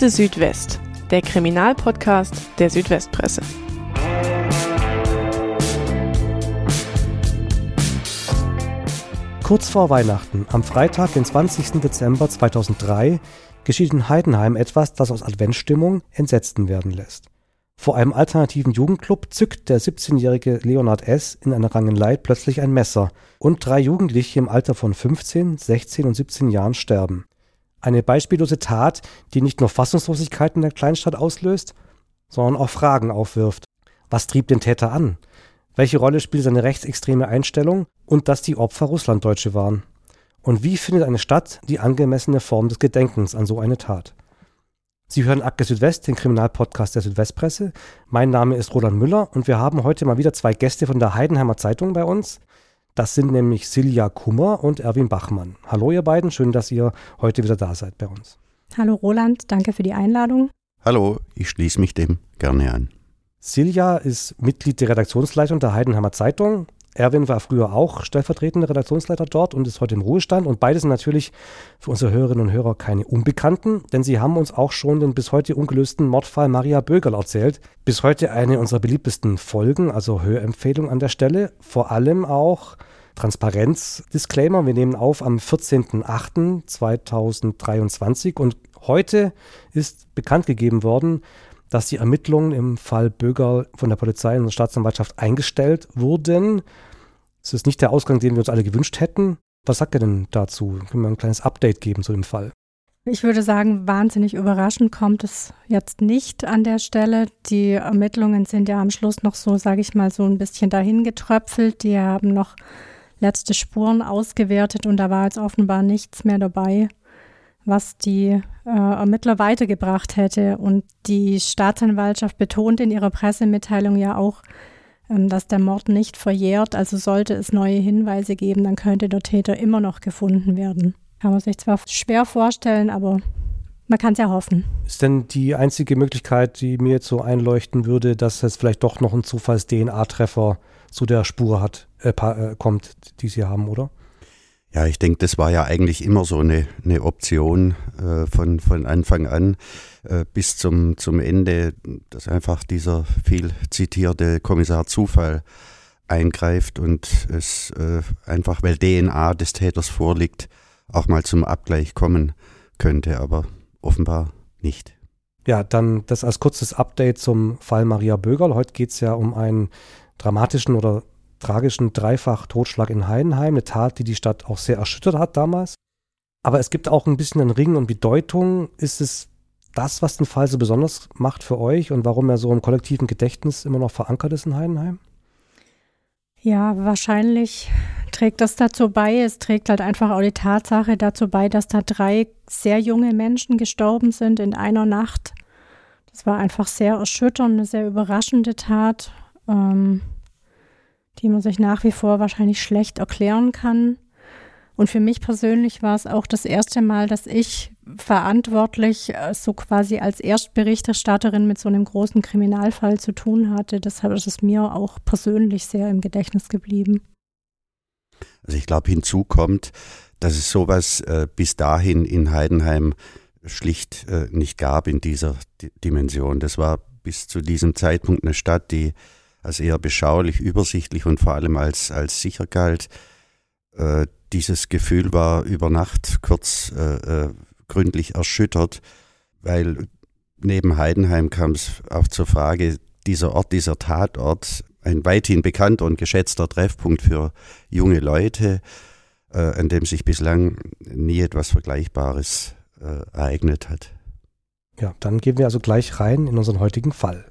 Akte Südwest, der Kriminalpodcast der Südwestpresse. Kurz vor Weihnachten, am Freitag, den 20. Dezember 2003, geschieht in Heidenheim etwas, das aus Adventsstimmung Entsetzten werden lässt. Vor einem alternativen Jugendclub zückt der 17-jährige Leonard S. in einer Rangelei plötzlich ein Messer und drei Jugendliche im Alter von 15, 16 und 17 Jahren sterben. Eine beispiellose Tat, die nicht nur Fassungslosigkeit in der Kleinstadt auslöst, sondern auch Fragen aufwirft. Was trieb den Täter an? Welche Rolle spielt seine rechtsextreme Einstellung und dass die Opfer Russlanddeutsche waren? Und wie findet eine Stadt die angemessene Form des Gedenkens an so eine Tat? Sie hören Akte Südwest, den Kriminalpodcast der Südwestpresse. Mein Name ist Roland Müller und wir haben heute mal wieder zwei Gäste von der Heidenheimer Zeitung bei uns. Das sind nämlich Silja Kummer und Erwin Bachmann. Hallo ihr beiden, schön, dass ihr heute wieder da seid bei uns. Hallo Roland, danke für die Einladung. Hallo, ich schließe mich dem gerne an. Silja ist Mitglied der Redaktionsleitung der Heidenheimer Zeitung Erwin war früher auch stellvertretender Redaktionsleiter dort und ist heute im Ruhestand. Und beide sind natürlich für unsere Hörerinnen und Hörer keine Unbekannten, denn sie haben uns auch schon den bis heute ungelösten Mordfall Maria Bögerl erzählt. Bis heute eine unserer beliebtesten Folgen, also Hörempfehlung an der Stelle. Vor allem auch Transparenz-Disclaimer. Wir nehmen auf am 14.08.2023 und heute ist bekannt gegeben worden, dass die Ermittlungen im Fall Böger von der Polizei und der Staatsanwaltschaft eingestellt wurden. Es ist nicht der Ausgang, den wir uns alle gewünscht hätten. Was sagt er denn dazu? Können wir ein kleines Update geben zu dem Fall? Ich würde sagen, wahnsinnig überraschend kommt es jetzt nicht an der Stelle. Die Ermittlungen sind ja am Schluss noch so, sage ich mal, so ein bisschen dahin getröpfelt. Die haben noch letzte Spuren ausgewertet und da war jetzt offenbar nichts mehr dabei, was die äh, Ermittler weitergebracht hätte. Und die Staatsanwaltschaft betont in ihrer Pressemitteilung ja auch, ähm, dass der Mord nicht verjährt. Also sollte es neue Hinweise geben, dann könnte der Täter immer noch gefunden werden. Kann man sich zwar schwer vorstellen, aber man kann es ja hoffen. Ist denn die einzige Möglichkeit, die mir jetzt so einleuchten würde, dass es vielleicht doch noch ein Zufalls-DNA-Treffer zu der Spur hat, äh, äh, kommt, die Sie haben, oder? Ja, ich denke, das war ja eigentlich immer so eine, eine Option äh, von, von Anfang an äh, bis zum, zum Ende, dass einfach dieser viel zitierte Kommissar Zufall eingreift und es äh, einfach, weil DNA des Täters vorliegt, auch mal zum Abgleich kommen könnte, aber offenbar nicht. Ja, dann das als kurzes Update zum Fall Maria Bögerl. Heute geht es ja um einen dramatischen oder tragischen Dreifach-Totschlag in Heidenheim, eine Tat, die die Stadt auch sehr erschüttert hat damals. Aber es gibt auch ein bisschen einen Ring und Bedeutung. Ist es das, was den Fall so besonders macht für euch und warum er so im kollektiven Gedächtnis immer noch verankert ist in Heidenheim? Ja, wahrscheinlich trägt das dazu bei. Es trägt halt einfach auch die Tatsache dazu bei, dass da drei sehr junge Menschen gestorben sind in einer Nacht. Das war einfach sehr erschütternd, eine sehr überraschende Tat. Ähm, die man sich nach wie vor wahrscheinlich schlecht erklären kann. Und für mich persönlich war es auch das erste Mal, dass ich verantwortlich äh, so quasi als Erstberichterstatterin mit so einem großen Kriminalfall zu tun hatte. Deshalb ist es mir auch persönlich sehr im Gedächtnis geblieben. Also ich glaube, hinzu kommt, dass es sowas äh, bis dahin in Heidenheim schlicht äh, nicht gab in dieser D Dimension. Das war bis zu diesem Zeitpunkt eine Stadt, die als eher beschaulich, übersichtlich und vor allem als, als sicher galt. Äh, dieses Gefühl war über Nacht kurz äh, äh, gründlich erschüttert, weil neben Heidenheim kam es auch zur Frage, dieser Ort, dieser Tatort, ein weithin bekannter und geschätzter Treffpunkt für junge Leute, äh, an dem sich bislang nie etwas Vergleichbares äh, ereignet hat. Ja, dann gehen wir also gleich rein in unseren heutigen Fall.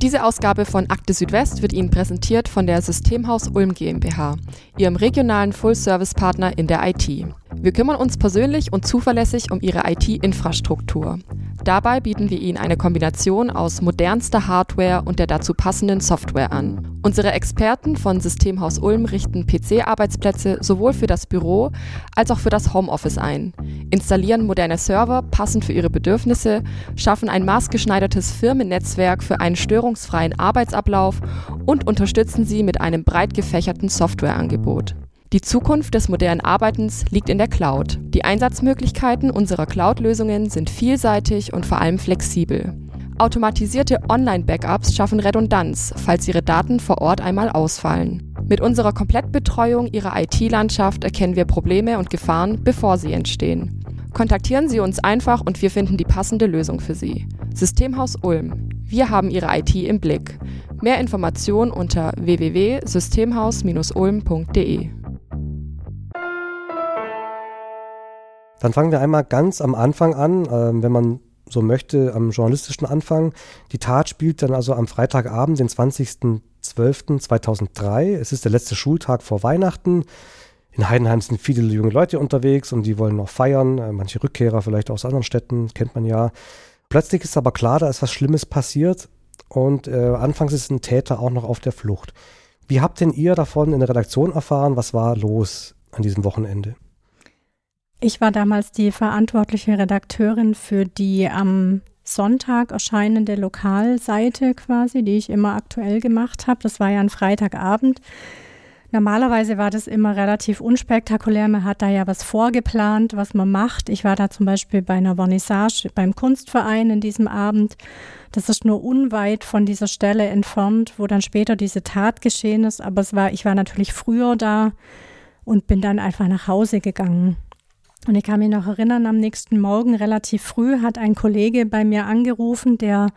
Diese Ausgabe von Akte Südwest wird Ihnen präsentiert von der Systemhaus Ulm GmbH, Ihrem regionalen Full-Service-Partner in der IT. Wir kümmern uns persönlich und zuverlässig um Ihre IT-Infrastruktur. Dabei bieten wir Ihnen eine Kombination aus modernster Hardware und der dazu passenden Software an. Unsere Experten von Systemhaus Ulm richten PC-Arbeitsplätze sowohl für das Büro als auch für das Homeoffice ein, installieren moderne Server passend für Ihre Bedürfnisse, schaffen ein maßgeschneidertes Firmennetzwerk für einen störungsfreien Arbeitsablauf und unterstützen Sie mit einem breit gefächerten Softwareangebot. Die Zukunft des modernen Arbeitens liegt in der Cloud. Die Einsatzmöglichkeiten unserer Cloud-Lösungen sind vielseitig und vor allem flexibel. Automatisierte Online-Backups schaffen Redundanz, falls Ihre Daten vor Ort einmal ausfallen. Mit unserer Komplettbetreuung Ihrer IT-Landschaft erkennen wir Probleme und Gefahren, bevor sie entstehen. Kontaktieren Sie uns einfach und wir finden die passende Lösung für Sie. Systemhaus Ulm. Wir haben Ihre IT im Blick. Mehr Informationen unter www.systemhaus-ulm.de. Dann fangen wir einmal ganz am Anfang an, äh, wenn man so möchte, am journalistischen Anfang. Die Tat spielt dann also am Freitagabend, den 20.12.2003. Es ist der letzte Schultag vor Weihnachten. In Heidenheim sind viele junge Leute unterwegs und die wollen noch feiern. Äh, manche Rückkehrer vielleicht aus anderen Städten, kennt man ja. Plötzlich ist aber klar, da ist was Schlimmes passiert und äh, anfangs ist ein Täter auch noch auf der Flucht. Wie habt denn ihr davon in der Redaktion erfahren? Was war los an diesem Wochenende? Ich war damals die verantwortliche Redakteurin für die am Sonntag erscheinende Lokalseite quasi, die ich immer aktuell gemacht habe. Das war ja ein Freitagabend. Normalerweise war das immer relativ unspektakulär. Man hat da ja was vorgeplant, was man macht. Ich war da zum Beispiel bei einer Vernissage beim Kunstverein in diesem Abend. Das ist nur unweit von dieser Stelle entfernt, wo dann später diese Tat geschehen ist. Aber es war, ich war natürlich früher da und bin dann einfach nach Hause gegangen. Und ich kann mich noch erinnern, am nächsten Morgen relativ früh hat ein Kollege bei mir angerufen, der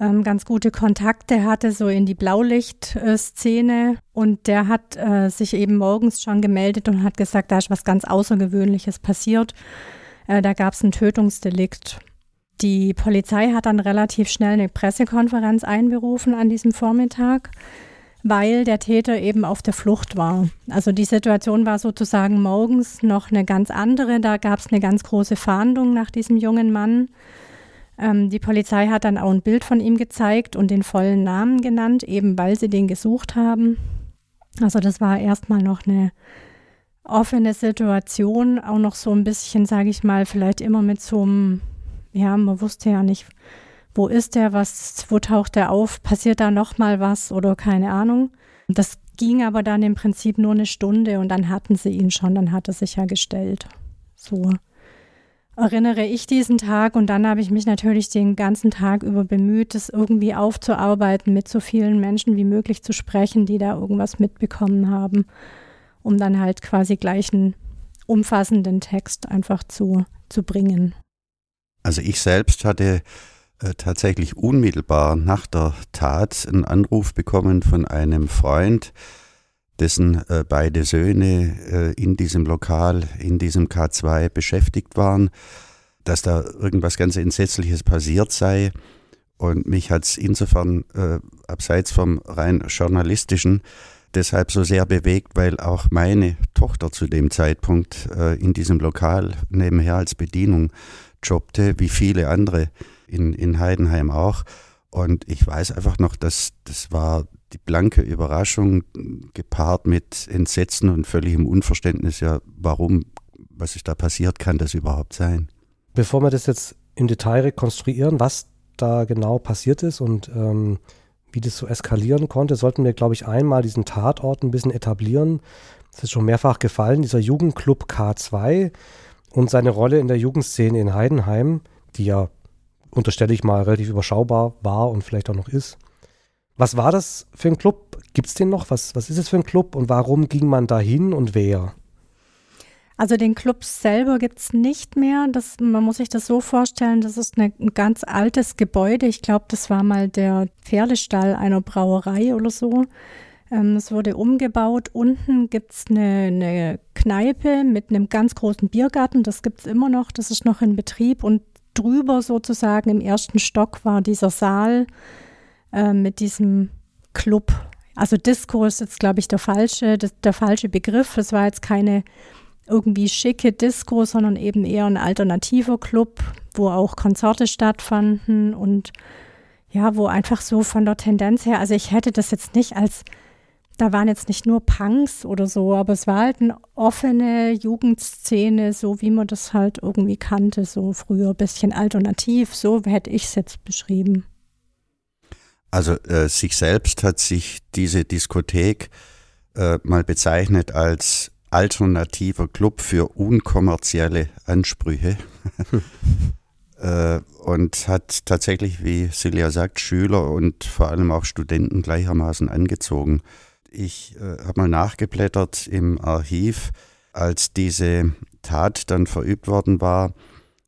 ähm, ganz gute Kontakte hatte, so in die Blaulichtszene. Und der hat äh, sich eben morgens schon gemeldet und hat gesagt, da ist was ganz Außergewöhnliches passiert. Äh, da gab es ein Tötungsdelikt. Die Polizei hat dann relativ schnell eine Pressekonferenz einberufen an diesem Vormittag weil der Täter eben auf der Flucht war. Also die Situation war sozusagen morgens noch eine ganz andere. Da gab es eine ganz große Fahndung nach diesem jungen Mann. Ähm, die Polizei hat dann auch ein Bild von ihm gezeigt und den vollen Namen genannt, eben weil sie den gesucht haben. Also das war erstmal noch eine offene Situation, auch noch so ein bisschen, sage ich mal, vielleicht immer mit so einem, ja, man wusste ja nicht, wo ist der, was, wo taucht der auf, passiert da nochmal was oder keine Ahnung. Das ging aber dann im Prinzip nur eine Stunde und dann hatten sie ihn schon, dann hat er sich ja gestellt. So erinnere ich diesen Tag und dann habe ich mich natürlich den ganzen Tag über bemüht, das irgendwie aufzuarbeiten, mit so vielen Menschen wie möglich zu sprechen, die da irgendwas mitbekommen haben, um dann halt quasi gleich einen umfassenden Text einfach zu, zu bringen. Also ich selbst hatte tatsächlich unmittelbar nach der Tat einen Anruf bekommen von einem Freund, dessen äh, beide Söhne äh, in diesem Lokal, in diesem K2 beschäftigt waren, dass da irgendwas ganz Entsetzliches passiert sei. Und mich hat es insofern äh, abseits vom rein journalistischen deshalb so sehr bewegt, weil auch meine Tochter zu dem Zeitpunkt äh, in diesem Lokal nebenher als Bedienung jobbte, wie viele andere in, in Heidenheim auch. Und ich weiß einfach noch, dass das war die blanke Überraschung gepaart mit Entsetzen und völligem Unverständnis, ja, warum, was ist da passiert, kann das überhaupt sein? Bevor wir das jetzt im Detail rekonstruieren, was da genau passiert ist und ähm, wie das so eskalieren konnte, sollten wir, glaube ich, einmal diesen Tatort ein bisschen etablieren. Das ist schon mehrfach gefallen, dieser Jugendclub K2 und seine Rolle in der Jugendszene in Heidenheim, die ja unterstelle ich mal, relativ überschaubar war und vielleicht auch noch ist. Was war das für ein Club? Gibt es den noch? Was, was ist es für ein Club und warum ging man da hin und wer? Also den Club selber gibt es nicht mehr. Das, man muss sich das so vorstellen, das ist eine, ein ganz altes Gebäude. Ich glaube, das war mal der Pferdestall einer Brauerei oder so. Ähm, es wurde umgebaut. Unten gibt es eine, eine Kneipe mit einem ganz großen Biergarten. Das gibt es immer noch. Das ist noch in Betrieb. Und drüber sozusagen im ersten Stock war dieser Saal äh, mit diesem Club. Also Disco ist jetzt, glaube ich, der falsche, das, der falsche Begriff. Es war jetzt keine irgendwie schicke Disco, sondern eben eher ein alternativer Club, wo auch Konzerte stattfanden und ja, wo einfach so von der Tendenz her, also ich hätte das jetzt nicht als da waren jetzt nicht nur Punks oder so, aber es war halt eine offene Jugendszene, so wie man das halt irgendwie kannte, so früher, ein bisschen alternativ, so hätte ich es jetzt beschrieben. Also äh, sich selbst hat sich diese Diskothek äh, mal bezeichnet als alternativer Club für unkommerzielle Ansprüche. Äh, und hat tatsächlich, wie Silja sagt, Schüler und vor allem auch Studenten gleichermaßen angezogen. Ich äh, habe mal nachgeblättert im Archiv, als diese Tat dann verübt worden war,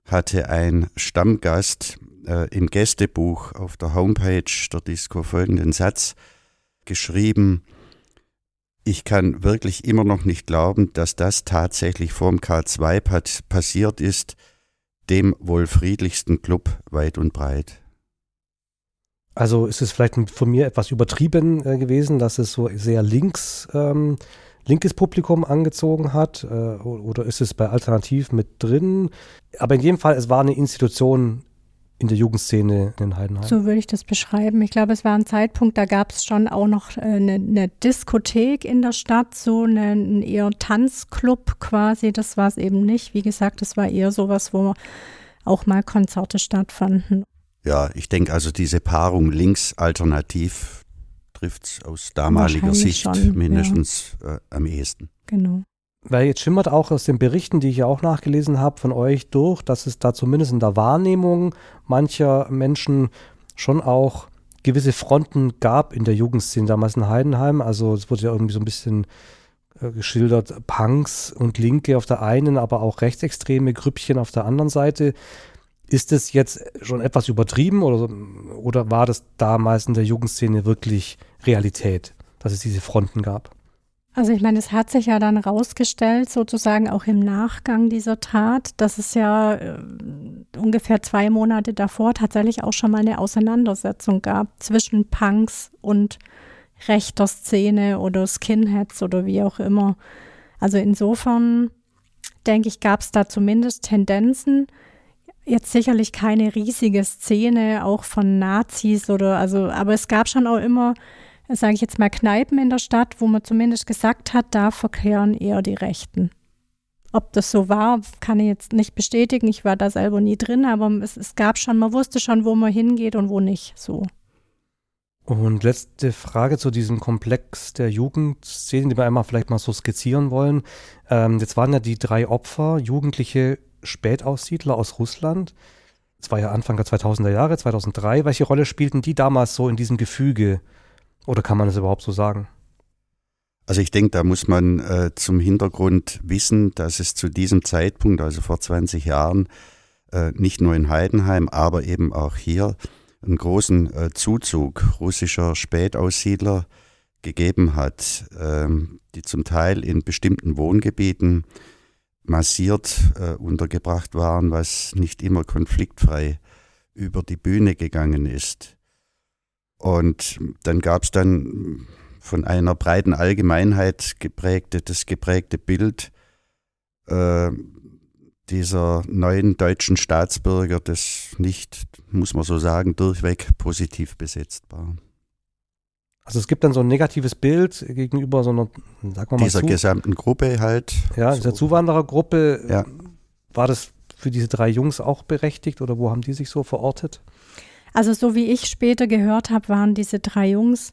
hatte ein Stammgast äh, im Gästebuch auf der Homepage der Disco folgenden Satz geschrieben, ich kann wirklich immer noch nicht glauben, dass das tatsächlich vorm K2 passiert ist, dem wohl friedlichsten Club weit und breit. Also ist es vielleicht von mir etwas übertrieben äh, gewesen, dass es so sehr links, ähm, linkes Publikum angezogen hat? Äh, oder ist es bei Alternativ mit drin? Aber in jedem Fall, es war eine Institution in der Jugendszene in Heidenheim. So würde ich das beschreiben. Ich glaube, es war ein Zeitpunkt, da gab es schon auch noch äh, eine, eine, Diskothek in der Stadt, so eine, ein eher Tanzclub quasi. Das war es eben nicht. Wie gesagt, es war eher sowas, wo auch mal Konzerte stattfanden. Ja, ich denke also diese Paarung links-alternativ trifft es aus damaliger Sicht schon, mindestens ja. äh, am ehesten. Genau. Weil jetzt schimmert auch aus den Berichten, die ich ja auch nachgelesen habe, von euch durch, dass es da zumindest in der Wahrnehmung mancher Menschen schon auch gewisse Fronten gab in der Jugendszene damals in Heidenheim. Also es wurde ja irgendwie so ein bisschen äh, geschildert, Punks und Linke auf der einen, aber auch rechtsextreme Grüppchen auf der anderen Seite. Ist es jetzt schon etwas übertrieben oder, oder war das damals in der Jugendszene wirklich Realität, dass es diese Fronten gab? Also ich meine, es hat sich ja dann rausgestellt, sozusagen auch im Nachgang dieser Tat, dass es ja äh, ungefähr zwei Monate davor tatsächlich auch schon mal eine Auseinandersetzung gab zwischen Punks und rechter Szene oder Skinheads oder wie auch immer. Also insofern denke ich, gab es da zumindest Tendenzen. Jetzt sicherlich keine riesige Szene, auch von Nazis oder also, aber es gab schon auch immer sage ich jetzt mal, Kneipen in der Stadt, wo man zumindest gesagt hat, da verkehren eher die Rechten. Ob das so war, kann ich jetzt nicht bestätigen. Ich war da selber nie drin, aber es, es gab schon, man wusste schon, wo man hingeht und wo nicht. So. Und letzte Frage zu diesem Komplex der Jugendszene, die wir einmal vielleicht mal so skizzieren wollen. Ähm, jetzt waren ja die drei Opfer jugendliche Spätaussiedler aus Russland. Das war ja Anfang der 2000er Jahre, 2003. Welche Rolle spielten die damals so in diesem Gefüge oder kann man es überhaupt so sagen? Also ich denke, da muss man äh, zum Hintergrund wissen, dass es zu diesem Zeitpunkt, also vor 20 Jahren, äh, nicht nur in Heidenheim, aber eben auch hier einen großen äh, Zuzug russischer Spätaussiedler gegeben hat, ähm, die zum Teil in bestimmten Wohngebieten massiert äh, untergebracht waren, was nicht immer konfliktfrei über die Bühne gegangen ist. Und dann gab es dann von einer breiten Allgemeinheit geprägte, das geprägte Bild äh, dieser neuen deutschen Staatsbürger, das nicht, muss man so sagen, durchweg positiv besetzt war. Also es gibt dann so ein negatives Bild gegenüber so einer, sagen wir mal, dieser zu, gesamten Gruppe halt. Ja, dieser so. Zuwanderergruppe. Ja. War das für diese drei Jungs auch berechtigt oder wo haben die sich so verortet? Also so wie ich später gehört habe, waren diese drei Jungs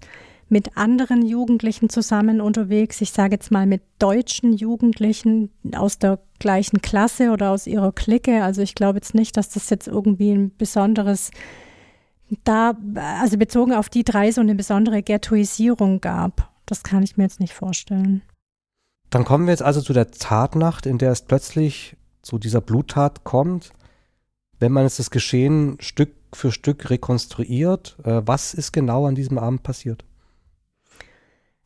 mit anderen Jugendlichen zusammen unterwegs. Ich sage jetzt mal mit deutschen Jugendlichen aus der gleichen Klasse oder aus ihrer Clique. Also ich glaube jetzt nicht, dass das jetzt irgendwie ein besonderes da, also bezogen auf die drei so eine besondere Ghettoisierung gab. Das kann ich mir jetzt nicht vorstellen. Dann kommen wir jetzt also zu der Tatnacht, in der es plötzlich zu dieser Bluttat kommt. Wenn man jetzt das Geschehen Stück für Stück rekonstruiert. Äh, was ist genau an diesem Abend passiert?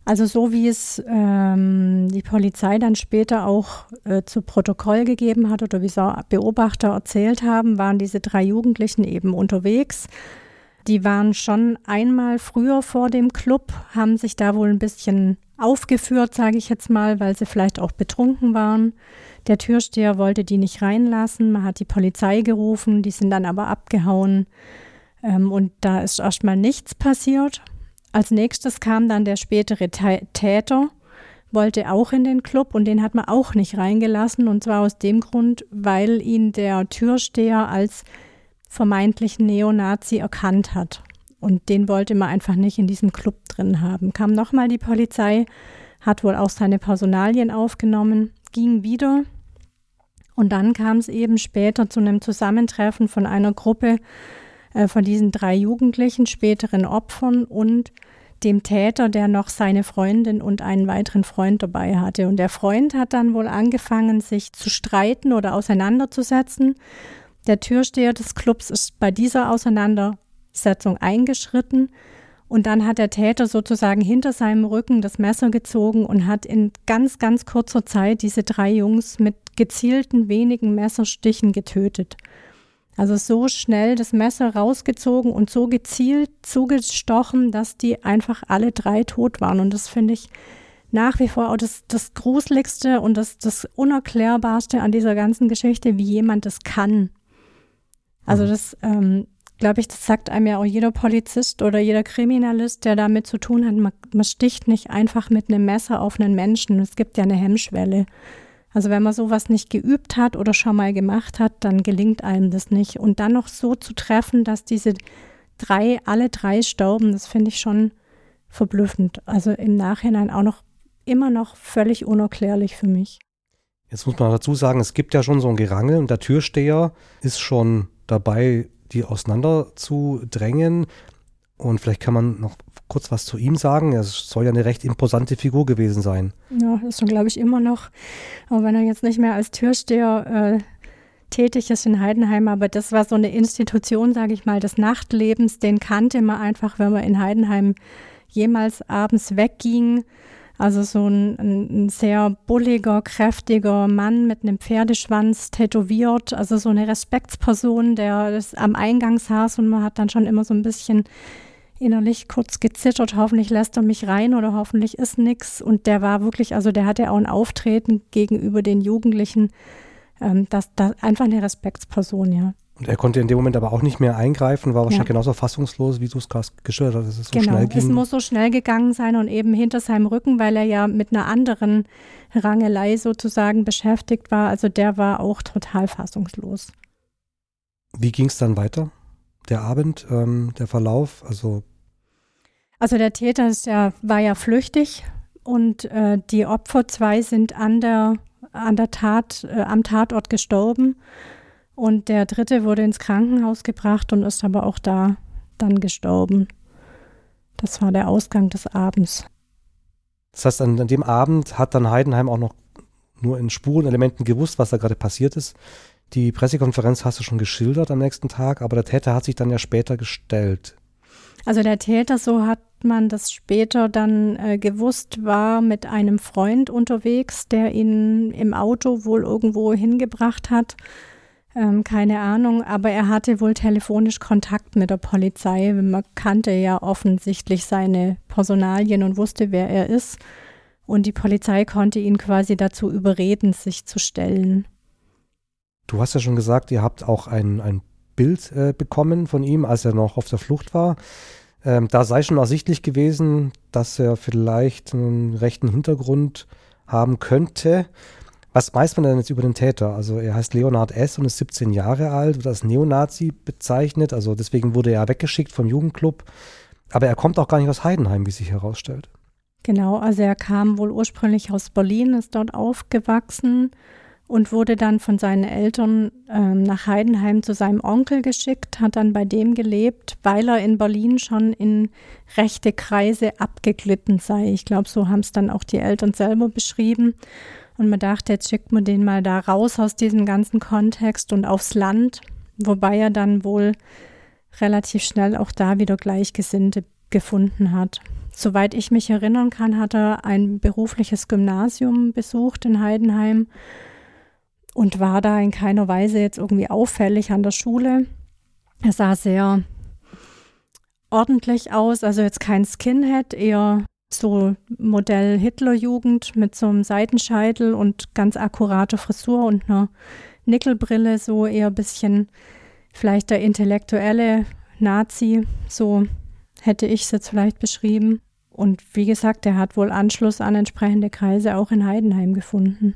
Also so wie es ähm, die Polizei dann später auch äh, zu Protokoll gegeben hat oder wie so Beobachter erzählt haben, waren diese drei Jugendlichen eben unterwegs. Die waren schon einmal früher vor dem Club, haben sich da wohl ein bisschen aufgeführt, sage ich jetzt mal, weil sie vielleicht auch betrunken waren. Der Türsteher wollte die nicht reinlassen. Man hat die Polizei gerufen, die sind dann aber abgehauen. Ähm, und da ist erstmal nichts passiert. Als nächstes kam dann der spätere Täter, wollte auch in den Club und den hat man auch nicht reingelassen. Und zwar aus dem Grund, weil ihn der Türsteher als vermeintlichen Neonazi erkannt hat. Und den wollte man einfach nicht in diesem Club drin haben. Kam nochmal die Polizei, hat wohl auch seine Personalien aufgenommen, ging wieder. Und dann kam es eben später zu einem Zusammentreffen von einer Gruppe äh, von diesen drei Jugendlichen, späteren Opfern und dem Täter, der noch seine Freundin und einen weiteren Freund dabei hatte. Und der Freund hat dann wohl angefangen, sich zu streiten oder auseinanderzusetzen. Der Türsteher des Clubs ist bei dieser Auseinandersetzung eingeschritten und dann hat der Täter sozusagen hinter seinem Rücken das Messer gezogen und hat in ganz, ganz kurzer Zeit diese drei Jungs mit gezielten wenigen Messerstichen getötet. Also so schnell das Messer rausgezogen und so gezielt zugestochen, dass die einfach alle drei tot waren. Und das finde ich nach wie vor auch das, das Gruseligste und das, das Unerklärbarste an dieser ganzen Geschichte, wie jemand das kann. Also mhm. das, ähm, glaube ich, das sagt einem ja auch jeder Polizist oder jeder Kriminalist, der damit zu tun hat. Man, man sticht nicht einfach mit einem Messer auf einen Menschen. Es gibt ja eine Hemmschwelle. Also wenn man sowas nicht geübt hat oder schon mal gemacht hat, dann gelingt einem das nicht. Und dann noch so zu treffen, dass diese drei, alle drei stauben, das finde ich schon verblüffend. Also im Nachhinein auch noch immer noch völlig unerklärlich für mich. Jetzt muss man dazu sagen, es gibt ja schon so ein Gerangel und der Türsteher ist schon dabei, die auseinander zu drängen. Und vielleicht kann man noch kurz was zu ihm sagen. Er soll ja eine recht imposante Figur gewesen sein. Ja, das ist glaube ich, immer noch. Aber wenn er jetzt nicht mehr als Türsteher äh, tätig ist in Heidenheim, aber das war so eine Institution, sage ich mal, des Nachtlebens, den kannte man einfach, wenn man in Heidenheim jemals abends wegging. Also so ein, ein, sehr bulliger, kräftiger Mann mit einem Pferdeschwanz tätowiert, also so eine Respektsperson, der am Eingang saß und man hat dann schon immer so ein bisschen innerlich kurz gezittert, hoffentlich lässt er mich rein oder hoffentlich ist nichts. Und der war wirklich, also der hatte auch ein Auftreten gegenüber den Jugendlichen, ähm, das, das einfach eine Respektsperson, ja. Und er konnte in dem Moment aber auch nicht mehr eingreifen, war wahrscheinlich ja. genauso fassungslos, wie du es gerade geschildert hast, dass es so genau. schnell ging. Es muss so schnell gegangen sein und eben hinter seinem Rücken, weil er ja mit einer anderen Rangelei sozusagen beschäftigt war. Also der war auch total fassungslos. Wie ging es dann weiter? Der Abend, ähm, der Verlauf, also also der Täter ist ja, war ja flüchtig und äh, die Opfer zwei sind an der, an der Tat, äh, am Tatort gestorben. Und der dritte wurde ins Krankenhaus gebracht und ist aber auch da dann gestorben. Das war der Ausgang des Abends. Das heißt, an, an dem Abend hat dann Heidenheim auch noch nur in Spurenelementen gewusst, was da gerade passiert ist. Die Pressekonferenz hast du schon geschildert am nächsten Tag, aber der Täter hat sich dann ja später gestellt. Also der Täter, so hat man das später dann äh, gewusst, war mit einem Freund unterwegs, der ihn im Auto wohl irgendwo hingebracht hat. Ähm, keine Ahnung, aber er hatte wohl telefonisch Kontakt mit der Polizei. Man kannte ja offensichtlich seine Personalien und wusste, wer er ist. Und die Polizei konnte ihn quasi dazu überreden, sich zu stellen. Du hast ja schon gesagt, ihr habt auch ein, ein Bild äh, bekommen von ihm, als er noch auf der Flucht war. Ähm, da sei schon ersichtlich gewesen, dass er vielleicht einen rechten Hintergrund haben könnte. Was weiß man denn jetzt über den Täter? Also er heißt Leonhard S. und ist 17 Jahre alt, wird als Neonazi bezeichnet, also deswegen wurde er weggeschickt vom Jugendclub. Aber er kommt auch gar nicht aus Heidenheim, wie sich herausstellt. Genau, also er kam wohl ursprünglich aus Berlin, ist dort aufgewachsen und wurde dann von seinen Eltern ähm, nach Heidenheim zu seinem Onkel geschickt, hat dann bei dem gelebt, weil er in Berlin schon in rechte Kreise abgeglitten sei. Ich glaube, so haben es dann auch die Eltern selber beschrieben. Und man dachte, jetzt schickt man den mal da raus aus diesem ganzen Kontext und aufs Land, wobei er dann wohl relativ schnell auch da wieder Gleichgesinnte gefunden hat. Soweit ich mich erinnern kann, hat er ein berufliches Gymnasium besucht in Heidenheim und war da in keiner Weise jetzt irgendwie auffällig an der Schule. Er sah sehr ordentlich aus, also jetzt kein Skinhead, eher so Modell Hitlerjugend mit so einem Seitenscheitel und ganz akkurater Frisur und einer Nickelbrille, so eher ein bisschen vielleicht der intellektuelle Nazi, so hätte ich es jetzt vielleicht beschrieben. Und wie gesagt, er hat wohl Anschluss an entsprechende Kreise auch in Heidenheim gefunden.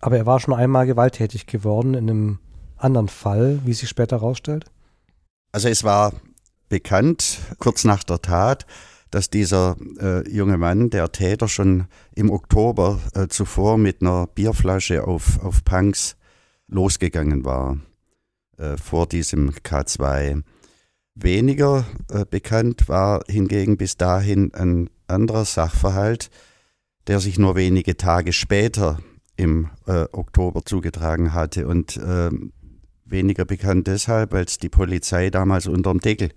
Aber er war schon einmal gewalttätig geworden in einem anderen Fall, wie sich später herausstellt? Also es war bekannt, kurz nach der Tat, dass dieser äh, junge Mann, der Täter, schon im Oktober äh, zuvor mit einer Bierflasche auf, auf Punks losgegangen war, äh, vor diesem K2. Weniger äh, bekannt war hingegen bis dahin ein anderer Sachverhalt, der sich nur wenige Tage später im äh, Oktober zugetragen hatte und äh, weniger bekannt deshalb, als die Polizei damals unterm Deckel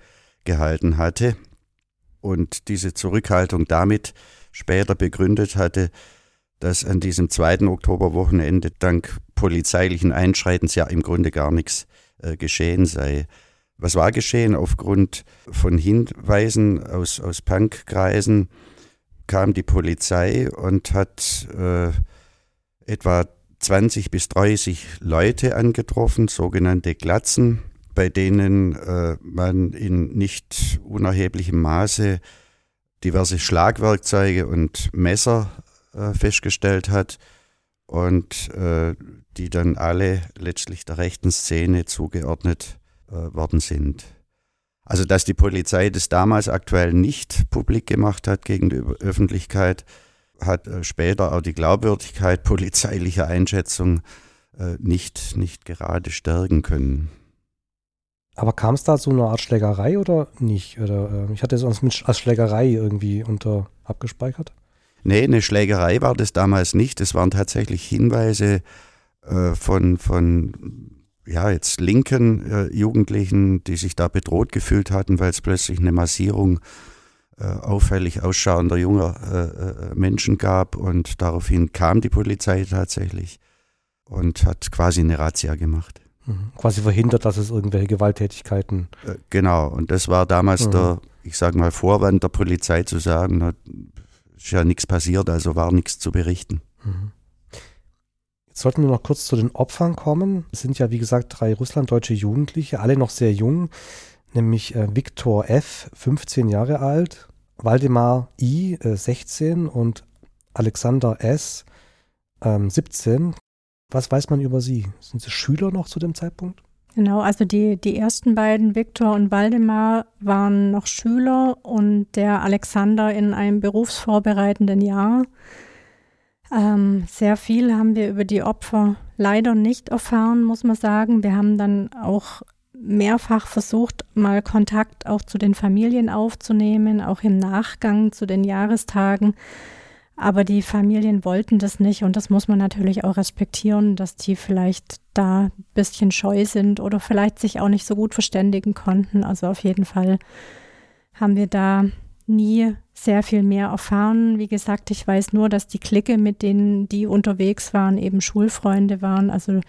gehalten hatte und diese Zurückhaltung damit später begründet hatte, dass an diesem zweiten Oktoberwochenende dank polizeilichen Einschreitens ja im Grunde gar nichts äh, geschehen sei. Was war geschehen? Aufgrund von Hinweisen aus, aus Punkkreisen kam die Polizei und hat äh, etwa 20 bis 30 Leute angetroffen, sogenannte Glatzen, bei denen äh, man in nicht unerheblichem Maße diverse Schlagwerkzeuge und Messer äh, festgestellt hat und äh, die dann alle letztlich der rechten Szene zugeordnet äh, worden sind. Also dass die Polizei das damals aktuell nicht publik gemacht hat gegen die Öffentlichkeit, hat äh, später auch die Glaubwürdigkeit polizeilicher Einschätzung äh, nicht, nicht gerade stärken können. Aber kam es da zu einer Art Schlägerei oder nicht? Oder, äh, ich hatte es sonst als Schlägerei irgendwie unter abgespeichert. Nee, eine Schlägerei war das damals nicht. Es waren tatsächlich Hinweise äh, von, von ja, jetzt linken äh, Jugendlichen, die sich da bedroht gefühlt hatten, weil es plötzlich eine Massierung äh, auffällig ausschauender junger äh, äh, Menschen gab. Und daraufhin kam die Polizei tatsächlich und hat quasi eine Razzia gemacht. Mhm. Quasi verhindert, dass es irgendwelche Gewalttätigkeiten. Äh, genau, und das war damals mhm. der, ich sage mal, Vorwand der Polizei zu sagen, na, ist ja nichts passiert, also war nichts zu berichten. Mhm. Jetzt sollten wir noch kurz zu den Opfern kommen. Es sind ja, wie gesagt, drei russlanddeutsche Jugendliche, alle noch sehr jung, nämlich äh, Viktor F., 15 Jahre alt, Waldemar I., äh, 16 und Alexander S., ähm, 17. Was weiß man über sie? Sind sie Schüler noch zu dem Zeitpunkt? Genau, also die, die ersten beiden, Viktor und Waldemar, waren noch Schüler und der Alexander in einem berufsvorbereitenden Jahr. Ähm, sehr viel haben wir über die Opfer leider nicht erfahren, muss man sagen. Wir haben dann auch mehrfach versucht, mal Kontakt auch zu den Familien aufzunehmen, auch im Nachgang zu den Jahrestagen. Aber die Familien wollten das nicht und das muss man natürlich auch respektieren, dass die vielleicht da ein bisschen scheu sind oder vielleicht sich auch nicht so gut verständigen konnten. Also auf jeden Fall haben wir da nie sehr viel mehr erfahren. Wie gesagt, ich weiß nur, dass die Clique, mit denen die unterwegs waren, eben Schulfreunde waren. Also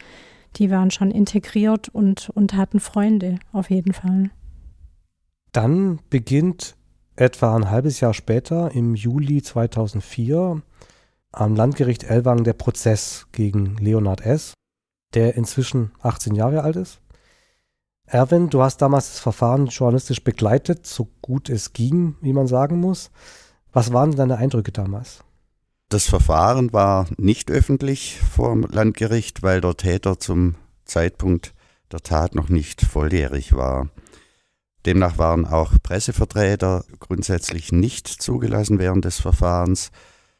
die waren schon integriert und, und hatten Freunde auf jeden Fall. Dann beginnt etwa ein halbes Jahr später, im Juli 2004, am Landgericht Ellwangen der Prozess gegen Leonhard S., der inzwischen 18 Jahre alt ist. Erwin, du hast damals das Verfahren journalistisch begleitet, so gut es ging, wie man sagen muss. Was waren deine Eindrücke damals? Das Verfahren war nicht öffentlich vor dem Landgericht, weil der Täter zum Zeitpunkt der Tat noch nicht volljährig war. Demnach waren auch Pressevertreter grundsätzlich nicht zugelassen während des Verfahrens,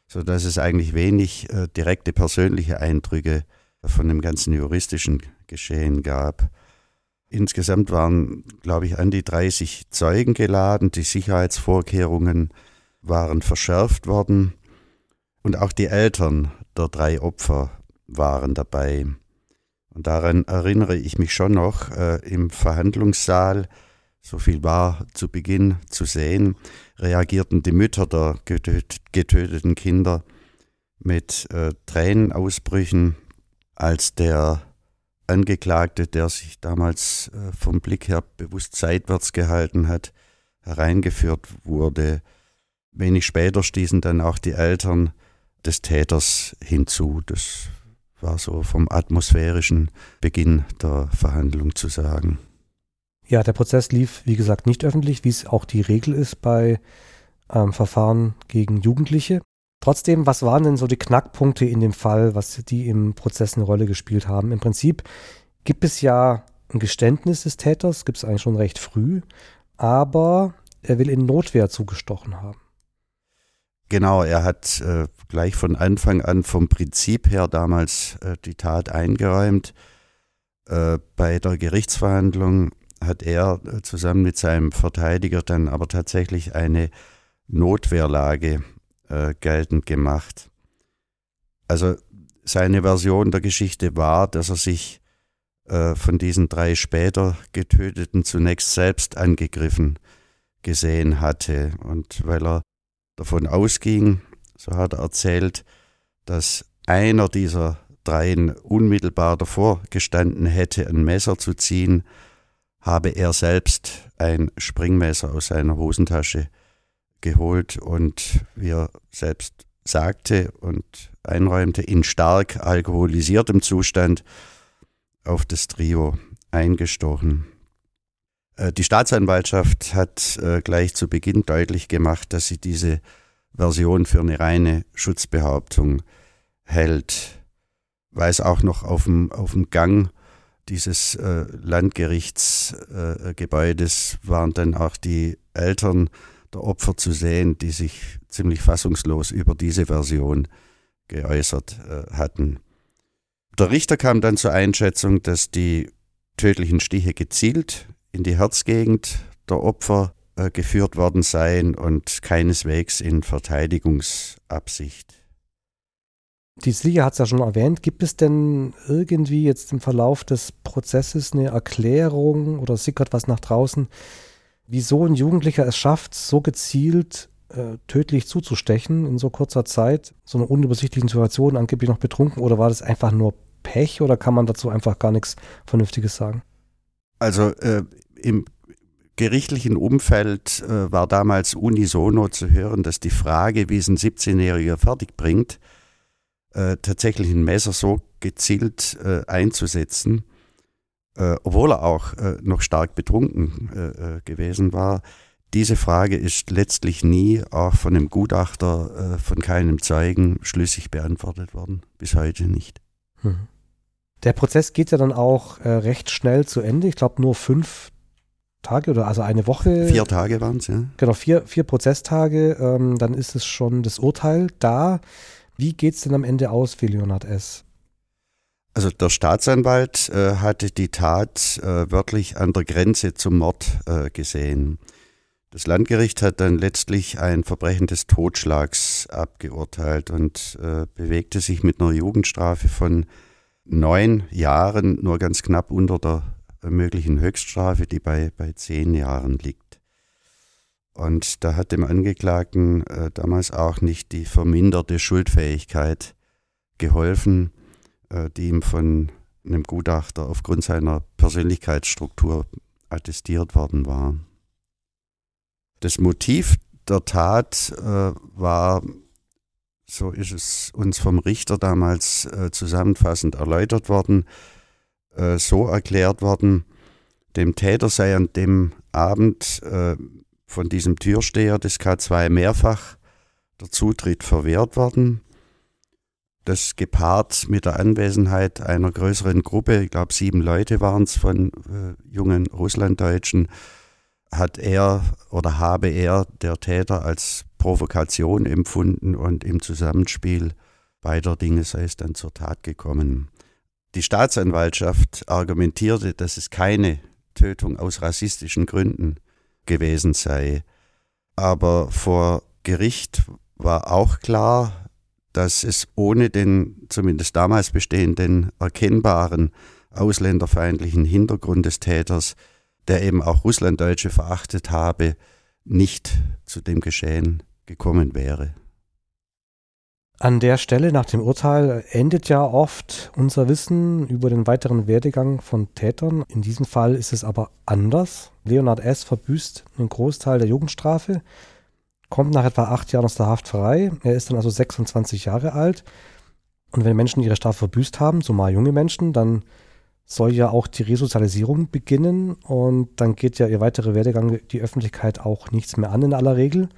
sodass es eigentlich wenig äh, direkte persönliche Eindrücke von dem ganzen juristischen Geschehen gab. Insgesamt waren, glaube ich, an die 30 Zeugen geladen. Die Sicherheitsvorkehrungen waren verschärft worden. Und auch die Eltern der drei Opfer waren dabei. Und daran erinnere ich mich schon noch äh, im Verhandlungssaal, so viel war zu Beginn zu sehen, reagierten die Mütter der getöt getöteten Kinder mit äh, Tränenausbrüchen, als der Angeklagte, der sich damals äh, vom Blick her bewusst seitwärts gehalten hat, hereingeführt wurde. Wenig später stießen dann auch die Eltern des Täters hinzu. Das war so vom atmosphärischen Beginn der Verhandlung zu sagen. Ja, der Prozess lief, wie gesagt, nicht öffentlich, wie es auch die Regel ist bei ähm, Verfahren gegen Jugendliche. Trotzdem, was waren denn so die Knackpunkte in dem Fall, was die im Prozess eine Rolle gespielt haben? Im Prinzip gibt es ja ein Geständnis des Täters, gibt es eigentlich schon recht früh. aber er will in Notwehr zugestochen haben. Genau, er hat äh, gleich von Anfang an vom Prinzip her damals äh, die Tat eingeräumt. Äh, bei der Gerichtsverhandlung hat er äh, zusammen mit seinem Verteidiger dann aber tatsächlich eine Notwehrlage äh, geltend gemacht. Also seine Version der Geschichte war, dass er sich äh, von diesen drei später getöteten zunächst selbst angegriffen gesehen hatte. Und weil er davon ausging, so hat er erzählt, dass einer dieser dreien unmittelbar davor gestanden hätte, ein Messer zu ziehen, habe er selbst ein Springmesser aus seiner Hosentasche geholt und wie er selbst sagte und einräumte, in stark alkoholisiertem Zustand auf das Trio eingestochen. Äh, die Staatsanwaltschaft hat äh, gleich zu Beginn deutlich gemacht, dass sie diese Version für eine reine Schutzbehauptung hält, weil es auch noch auf dem, auf dem Gang dieses äh, Landgerichtsgebäudes äh, waren dann auch die Eltern der Opfer zu sehen, die sich ziemlich fassungslos über diese Version geäußert äh, hatten. Der Richter kam dann zur Einschätzung, dass die tödlichen Stiche gezielt in die Herzgegend der Opfer äh, geführt worden seien und keineswegs in Verteidigungsabsicht. Die Sieger hat es ja schon erwähnt. Gibt es denn irgendwie jetzt im Verlauf des Prozesses eine Erklärung oder sickert was nach draußen, wieso ein Jugendlicher es schafft, so gezielt äh, tödlich zuzustechen in so kurzer Zeit, so einer unübersichtlichen Situation, angeblich noch betrunken, oder war das einfach nur Pech oder kann man dazu einfach gar nichts Vernünftiges sagen? Also äh, im gerichtlichen Umfeld äh, war damals unisono zu hören, dass die Frage, wie es ein 17-Jähriger fertigbringt, äh, tatsächlich ein Messer so gezielt äh, einzusetzen, äh, obwohl er auch äh, noch stark betrunken äh, gewesen war. Diese Frage ist letztlich nie auch von einem Gutachter, von keinem Zeugen schlüssig beantwortet worden, bis heute nicht. Hm. Der Prozess geht ja dann auch recht schnell zu Ende. Ich glaube nur fünf Tage oder also eine Woche. Vier Tage waren es, ja. Genau, vier, vier Prozesstage. Ähm, dann ist es schon das Urteil da. Wie geht es denn am Ende aus für Leonard S.? Also der Staatsanwalt äh, hatte die Tat äh, wörtlich an der Grenze zum Mord äh, gesehen. Das Landgericht hat dann letztlich ein Verbrechen des Totschlags abgeurteilt und äh, bewegte sich mit einer Jugendstrafe von neun Jahren nur ganz knapp unter der möglichen Höchststrafe, die bei, bei zehn Jahren liegt. Und da hat dem Angeklagten äh, damals auch nicht die verminderte Schuldfähigkeit geholfen, äh, die ihm von einem Gutachter aufgrund seiner Persönlichkeitsstruktur attestiert worden war. Das Motiv der Tat äh, war, so ist es uns vom Richter damals äh, zusammenfassend erläutert worden, äh, so erklärt worden, dem Täter sei an dem Abend äh, von diesem Türsteher des K2 mehrfach der Zutritt verwehrt worden. Das gepaart mit der Anwesenheit einer größeren Gruppe, ich glaube sieben Leute waren es von äh, jungen Russlanddeutschen, hat er oder habe er der Täter als Provokation empfunden und im Zusammenspiel beider Dinge sei es dann zur Tat gekommen. Die Staatsanwaltschaft argumentierte, dass es keine Tötung aus rassistischen Gründen gewesen sei. Aber vor Gericht war auch klar, dass es ohne den zumindest damals bestehenden erkennbaren ausländerfeindlichen Hintergrund des Täters, der eben auch Russlanddeutsche verachtet habe, nicht zu dem Geschehen gekommen wäre. An der Stelle nach dem Urteil endet ja oft unser Wissen über den weiteren Werdegang von Tätern. In diesem Fall ist es aber anders. Leonard S. verbüßt einen Großteil der Jugendstrafe, kommt nach etwa acht Jahren aus der Haft frei. Er ist dann also 26 Jahre alt. Und wenn Menschen ihre Strafe verbüßt haben, zumal junge Menschen, dann soll ja auch die Resozialisierung beginnen und dann geht ja ihr weiterer Werdegang die Öffentlichkeit auch nichts mehr an in aller Regel.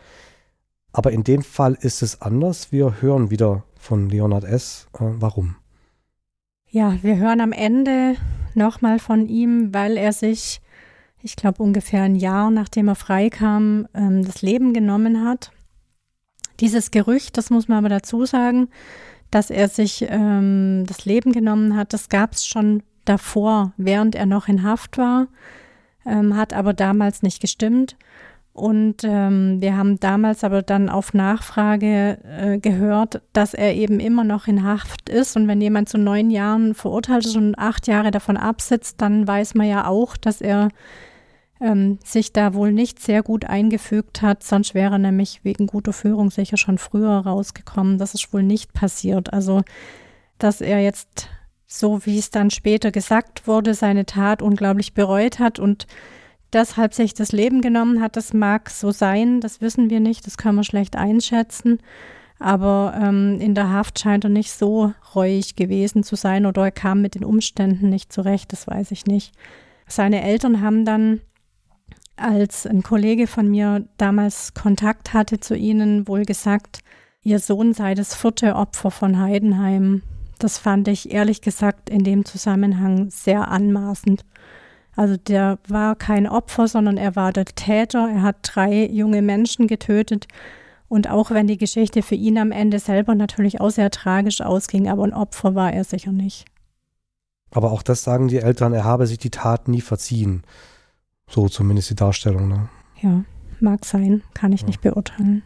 Aber in dem Fall ist es anders. Wir hören wieder von Leonard S. Äh, warum? Ja, wir hören am Ende nochmal von ihm, weil er sich ich glaube ungefähr ein Jahr nachdem er freikam, ähm, das Leben genommen hat. Dieses Gerücht, das muss man aber dazu sagen, dass er sich ähm, das Leben genommen hat, das gab es schon davor, während er noch in Haft war, ähm, hat aber damals nicht gestimmt. Und ähm, wir haben damals aber dann auf Nachfrage äh, gehört, dass er eben immer noch in Haft ist. Und wenn jemand zu neun Jahren verurteilt ist und acht Jahre davon absitzt, dann weiß man ja auch, dass er ähm, sich da wohl nicht sehr gut eingefügt hat. Sonst wäre er nämlich wegen guter Führung sicher schon früher rausgekommen. Das ist wohl nicht passiert. Also, dass er jetzt, so wie es dann später gesagt wurde, seine Tat unglaublich bereut hat und deshalb sich das Leben genommen hat, das mag so sein, das wissen wir nicht, das kann man schlecht einschätzen. Aber ähm, in der Haft scheint er nicht so reuig gewesen zu sein oder er kam mit den Umständen nicht zurecht, das weiß ich nicht. Seine Eltern haben dann, als ein Kollege von mir damals Kontakt hatte zu ihnen, wohl gesagt, ihr Sohn sei das vierte Opfer von Heidenheim. Das fand ich ehrlich gesagt in dem Zusammenhang sehr anmaßend. Also der war kein Opfer, sondern er war der Täter. Er hat drei junge Menschen getötet. Und auch wenn die Geschichte für ihn am Ende selber natürlich auch sehr tragisch ausging, aber ein Opfer war er sicher nicht. Aber auch das sagen die Eltern, er habe sich die Tat nie verziehen. So zumindest die Darstellung. Ne? Ja, mag sein, kann ich ja. nicht beurteilen.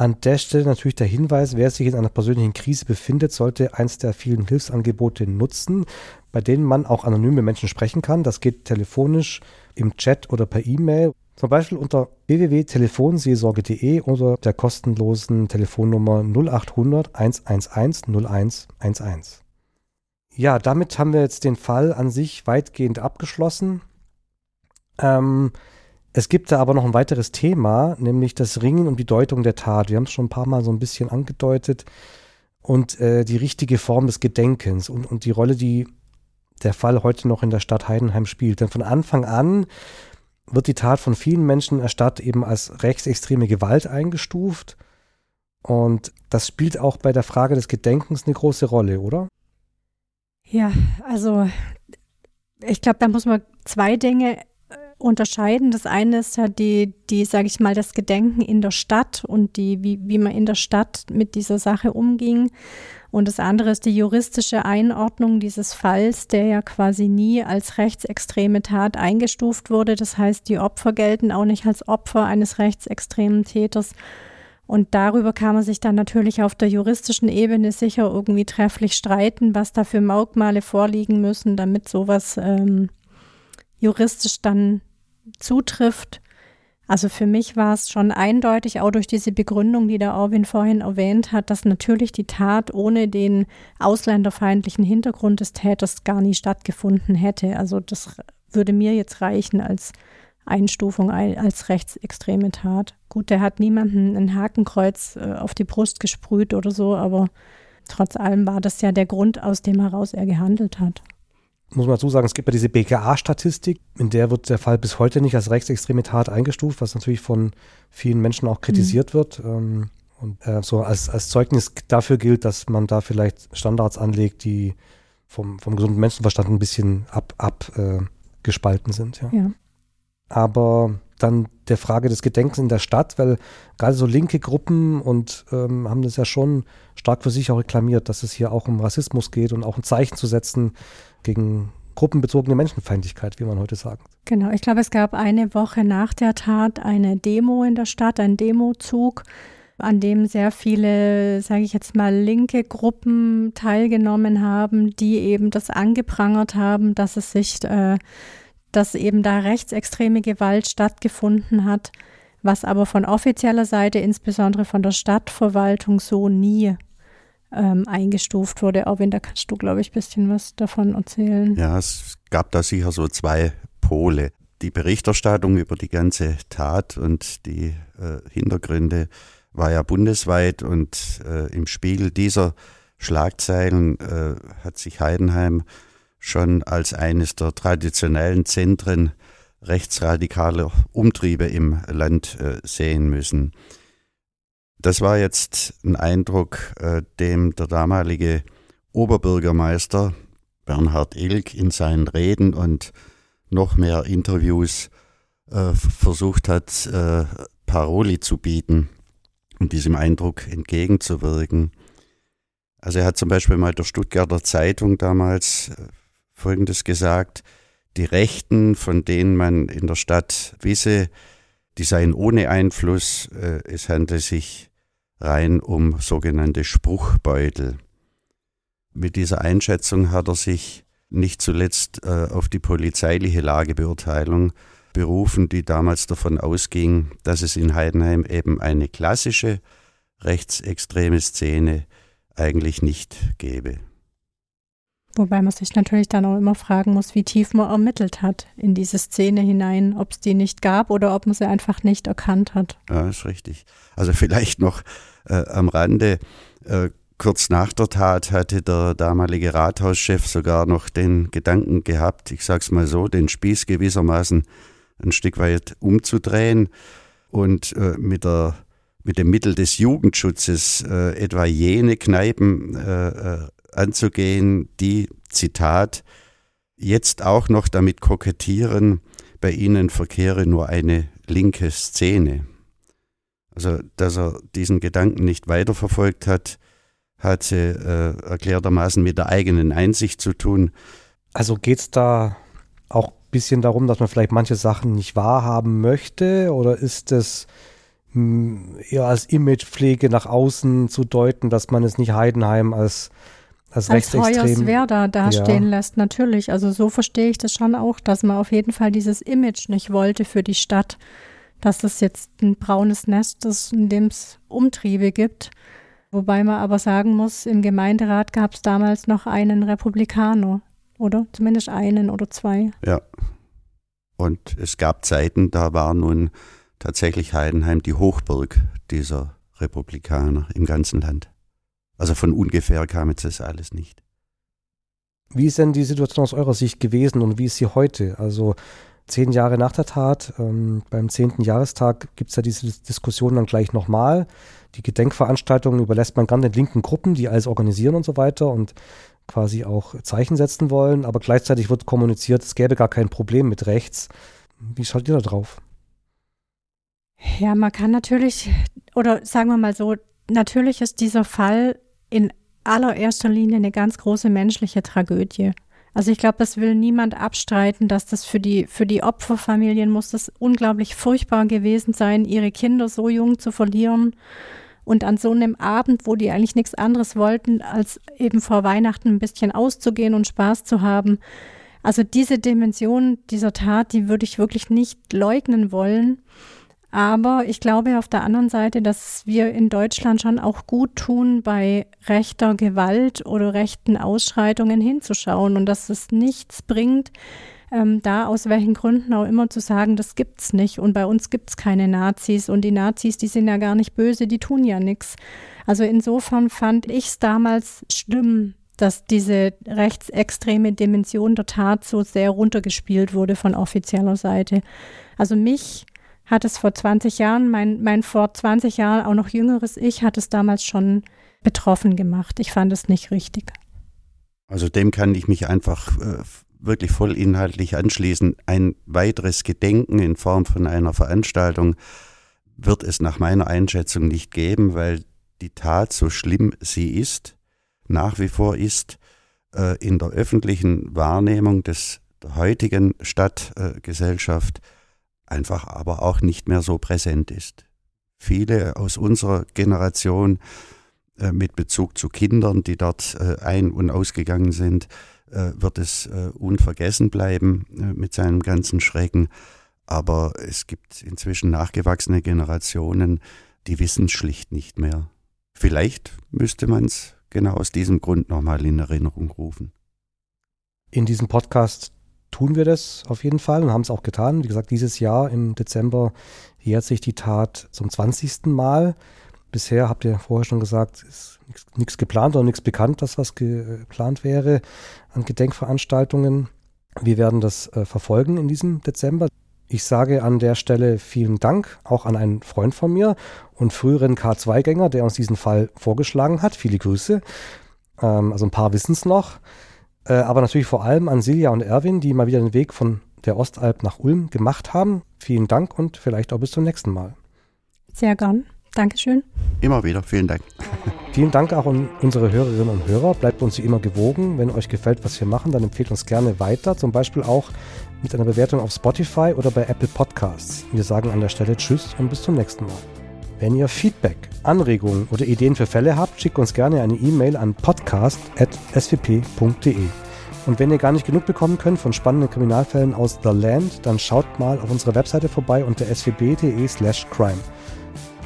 An der Stelle natürlich der Hinweis, wer sich in einer persönlichen Krise befindet, sollte eins der vielen Hilfsangebote nutzen, bei denen man auch anonyme Menschen sprechen kann. Das geht telefonisch, im Chat oder per E-Mail. Zum Beispiel unter www.telefonseelsorge.de oder der kostenlosen Telefonnummer 0800 111 0111. Ja, damit haben wir jetzt den Fall an sich weitgehend abgeschlossen. Ähm, es gibt da aber noch ein weiteres Thema, nämlich das Ringen um die Deutung der Tat. Wir haben es schon ein paar Mal so ein bisschen angedeutet. Und äh, die richtige Form des Gedenkens und, und die Rolle, die der Fall heute noch in der Stadt Heidenheim spielt. Denn von Anfang an wird die Tat von vielen Menschen in der Stadt eben als rechtsextreme Gewalt eingestuft. Und das spielt auch bei der Frage des Gedenkens eine große Rolle, oder? Ja, also ich glaube, da muss man zwei Dinge unterscheiden. Das eine ist ja die, die, sage ich mal, das Gedenken in der Stadt und die, wie, wie man in der Stadt mit dieser Sache umging. Und das andere ist die juristische Einordnung dieses Falls, der ja quasi nie als rechtsextreme Tat eingestuft wurde. Das heißt, die Opfer gelten auch nicht als Opfer eines rechtsextremen Täters. Und darüber kann man sich dann natürlich auf der juristischen Ebene sicher irgendwie trefflich streiten, was da für Merkmale vorliegen müssen, damit sowas ähm, juristisch dann zutrifft. Also für mich war es schon eindeutig, auch durch diese Begründung, die der Orwin vorhin erwähnt hat, dass natürlich die Tat ohne den ausländerfeindlichen Hintergrund des Täters gar nie stattgefunden hätte. Also das würde mir jetzt reichen als Einstufung als rechtsextreme Tat. Gut, der hat niemanden ein Hakenkreuz äh, auf die Brust gesprüht oder so, aber trotz allem war das ja der Grund, aus dem heraus er gehandelt hat muss man dazu sagen, es gibt ja diese BKA-Statistik, in der wird der Fall bis heute nicht als rechtsextreme Tat eingestuft, was natürlich von vielen Menschen auch kritisiert mhm. wird. Ähm, und äh, so als, als Zeugnis dafür gilt, dass man da vielleicht Standards anlegt, die vom, vom gesunden Menschenverstand ein bisschen abgespalten ab, äh, sind. Ja. ja. Aber dann der Frage des Gedenkens in der Stadt, weil gerade so linke Gruppen und ähm, haben das ja schon stark für sich auch reklamiert, dass es hier auch um Rassismus geht und auch ein Zeichen zu setzen, gegen gruppenbezogene Menschenfeindlichkeit, wie man heute sagt. Genau, ich glaube, es gab eine Woche nach der Tat eine Demo in der Stadt, ein Demozug, an dem sehr viele, sage ich jetzt mal, linke Gruppen teilgenommen haben, die eben das angeprangert haben, dass es sich, äh, dass eben da rechtsextreme Gewalt stattgefunden hat, was aber von offizieller Seite, insbesondere von der Stadtverwaltung, so nie ähm, eingestuft wurde. Auch da kannst du, glaube ich, ein bisschen was davon erzählen. Ja, es gab da sicher so zwei Pole. Die Berichterstattung über die ganze Tat und die äh, Hintergründe war ja bundesweit und äh, im Spiegel dieser Schlagzeilen äh, hat sich Heidenheim schon als eines der traditionellen Zentren rechtsradikaler Umtriebe im Land äh, sehen müssen. Das war jetzt ein Eindruck, äh, dem der damalige Oberbürgermeister Bernhard Ilk in seinen Reden und noch mehr Interviews äh, versucht hat, Paroli zu bieten, um diesem Eindruck entgegenzuwirken. Also er hat zum Beispiel mal der Stuttgarter Zeitung damals Folgendes gesagt, die Rechten, von denen man in der Stadt wisse, die seien ohne Einfluss, äh, es handle sich rein um sogenannte Spruchbeutel. Mit dieser Einschätzung hat er sich nicht zuletzt äh, auf die polizeiliche Lagebeurteilung berufen, die damals davon ausging, dass es in Heidenheim eben eine klassische rechtsextreme Szene eigentlich nicht gäbe. Wobei man sich natürlich dann auch immer fragen muss, wie tief man ermittelt hat in diese Szene hinein, ob es die nicht gab oder ob man sie einfach nicht erkannt hat. Ja, ist richtig. Also vielleicht noch äh, am Rande, äh, kurz nach der Tat hatte der damalige Rathauschef sogar noch den Gedanken gehabt, ich sag's mal so, den Spieß gewissermaßen ein Stück weit umzudrehen und äh, mit der mit dem Mittel des Jugendschutzes äh, etwa jene Kneipen äh, äh anzugehen, die, Zitat, jetzt auch noch damit kokettieren, bei ihnen verkehre nur eine linke Szene. Also, dass er diesen Gedanken nicht weiterverfolgt hat, hatte äh, erklärtermaßen mit der eigenen Einsicht zu tun. Also geht es da auch ein bisschen darum, dass man vielleicht manche Sachen nicht wahrhaben möchte oder ist es hm, eher als Imagepflege nach außen zu deuten, dass man es nicht Heidenheim als als, als Hoyerswerda dastehen ja. lässt, natürlich. Also so verstehe ich das schon auch, dass man auf jeden Fall dieses Image nicht wollte für die Stadt, dass es jetzt ein braunes Nest ist, in dem es Umtriebe gibt. Wobei man aber sagen muss, im Gemeinderat gab es damals noch einen Republikaner, oder? Zumindest einen oder zwei. Ja. Und es gab Zeiten, da war nun tatsächlich Heidenheim die Hochburg dieser Republikaner im ganzen Land. Also von ungefähr kam jetzt das alles nicht. Wie ist denn die Situation aus eurer Sicht gewesen und wie ist sie heute? Also zehn Jahre nach der Tat, ähm, beim zehnten Jahrestag gibt es ja diese Diskussion dann gleich nochmal. Die Gedenkveranstaltungen überlässt man gerade den linken Gruppen, die alles organisieren und so weiter und quasi auch Zeichen setzen wollen, aber gleichzeitig wird kommuniziert, es gäbe gar kein Problem mit rechts. Wie schaut ihr da drauf? Ja, man kann natürlich, oder sagen wir mal so, natürlich ist dieser Fall in allererster Linie eine ganz große menschliche Tragödie. Also ich glaube, das will niemand abstreiten, dass das für die, für die Opferfamilien muss das unglaublich furchtbar gewesen sein, ihre Kinder so jung zu verlieren. Und an so einem Abend, wo die eigentlich nichts anderes wollten, als eben vor Weihnachten ein bisschen auszugehen und Spaß zu haben. Also diese Dimension dieser Tat, die würde ich wirklich nicht leugnen wollen. Aber ich glaube auf der anderen Seite, dass wir in Deutschland schon auch gut tun, bei rechter Gewalt oder rechten Ausschreitungen hinzuschauen und dass es nichts bringt, ähm, da aus welchen Gründen auch immer zu sagen, das gibt's nicht und bei uns gibt's keine Nazis und die Nazis, die sind ja gar nicht böse, die tun ja nichts. Also insofern fand ich es damals schlimm, dass diese rechtsextreme Dimension der Tat so sehr runtergespielt wurde von offizieller Seite. Also mich hat es vor 20 Jahren, mein, mein vor 20 Jahren auch noch jüngeres Ich hat es damals schon betroffen gemacht. Ich fand es nicht richtig. Also dem kann ich mich einfach äh, wirklich voll inhaltlich anschließen. Ein weiteres Gedenken in Form von einer Veranstaltung wird es nach meiner Einschätzung nicht geben, weil die Tat, so schlimm sie ist, nach wie vor ist, äh, in der öffentlichen Wahrnehmung des, der heutigen Stadtgesellschaft äh, einfach aber auch nicht mehr so präsent ist. Viele aus unserer Generation äh, mit Bezug zu Kindern, die dort äh, ein- und ausgegangen sind, äh, wird es äh, unvergessen bleiben äh, mit seinem ganzen Schrecken. Aber es gibt inzwischen nachgewachsene Generationen, die wissen schlicht nicht mehr. Vielleicht müsste man es genau aus diesem Grund nochmal in Erinnerung rufen. In diesem Podcast tun wir das auf jeden Fall und haben es auch getan. Wie gesagt, dieses Jahr im Dezember jährt sich die Tat zum 20. Mal. Bisher habt ihr vorher schon gesagt, ist nichts geplant oder nichts bekannt, dass was geplant wäre an Gedenkveranstaltungen. Wir werden das äh, verfolgen in diesem Dezember. Ich sage an der Stelle vielen Dank auch an einen Freund von mir und früheren K2-Gänger, der uns diesen Fall vorgeschlagen hat. Viele Grüße. Ähm, also ein paar wissen es noch. Äh, aber natürlich vor allem an Silja und Erwin, die mal wieder den Weg von der Ostalb nach Ulm gemacht haben. Vielen Dank und vielleicht auch bis zum nächsten Mal. Sehr gern. Dankeschön. Immer wieder. Vielen Dank. Vielen Dank auch an unsere Hörerinnen und Hörer. Bleibt uns wie immer gewogen. Wenn euch gefällt, was wir machen, dann empfehlt uns gerne weiter. Zum Beispiel auch mit einer Bewertung auf Spotify oder bei Apple Podcasts. Wir sagen an der Stelle Tschüss und bis zum nächsten Mal. Wenn ihr Feedback, Anregungen oder Ideen für Fälle habt, schickt uns gerne eine E-Mail an podcast.swp.de. Und wenn ihr gar nicht genug bekommen könnt von spannenden Kriminalfällen aus The Land, dann schaut mal auf unserer Webseite vorbei unter swb.de slash crime.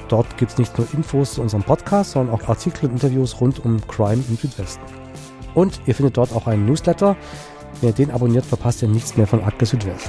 Dort gibt es nicht nur Infos zu unserem Podcast, sondern auch Artikel und Interviews rund um Crime im Südwesten. Und ihr findet dort auch einen Newsletter. Wenn ihr den abonniert, verpasst ihr nichts mehr von Akte Südwest.